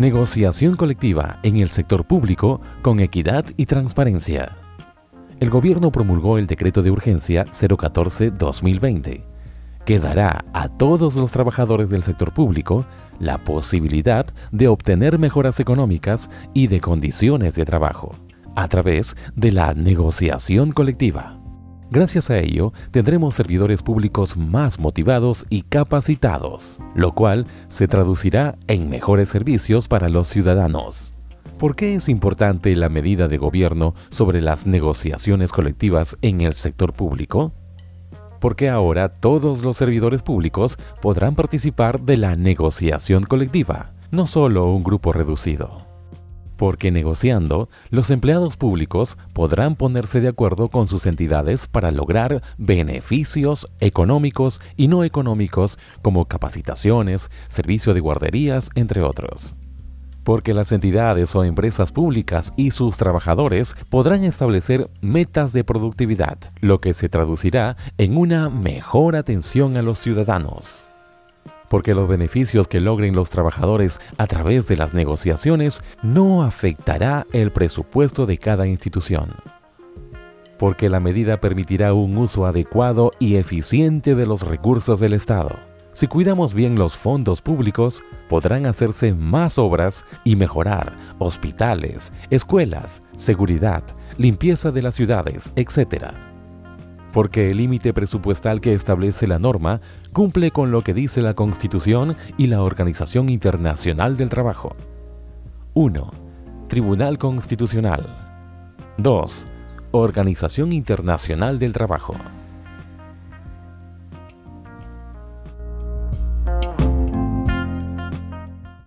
Negociación colectiva en el sector público con equidad y transparencia. El gobierno promulgó el decreto de urgencia 014-2020, que dará a todos los trabajadores del sector público la posibilidad de obtener mejoras económicas y de condiciones de trabajo a través de la negociación colectiva. Gracias a ello, tendremos servidores públicos más motivados y capacitados, lo cual se traducirá en mejores servicios para los ciudadanos. ¿Por qué es importante la medida de gobierno sobre las negociaciones colectivas en el sector público? Porque ahora todos los servidores públicos podrán participar de la negociación colectiva, no solo un grupo reducido porque negociando, los empleados públicos podrán ponerse de acuerdo con sus entidades para lograr beneficios económicos y no económicos como capacitaciones, servicio de guarderías, entre otros. Porque las entidades o empresas públicas y sus trabajadores podrán establecer metas de productividad, lo que se traducirá en una mejor atención a los ciudadanos porque los beneficios que logren los trabajadores a través de las negociaciones no afectará el presupuesto de cada institución. Porque la medida permitirá un uso adecuado y eficiente de los recursos del Estado. Si cuidamos bien los fondos públicos, podrán hacerse más obras y mejorar hospitales, escuelas, seguridad, limpieza de las ciudades, etc porque el límite presupuestal que establece la norma cumple con lo que dice la Constitución y la Organización Internacional del Trabajo. 1. Tribunal Constitucional. 2. Organización Internacional del Trabajo.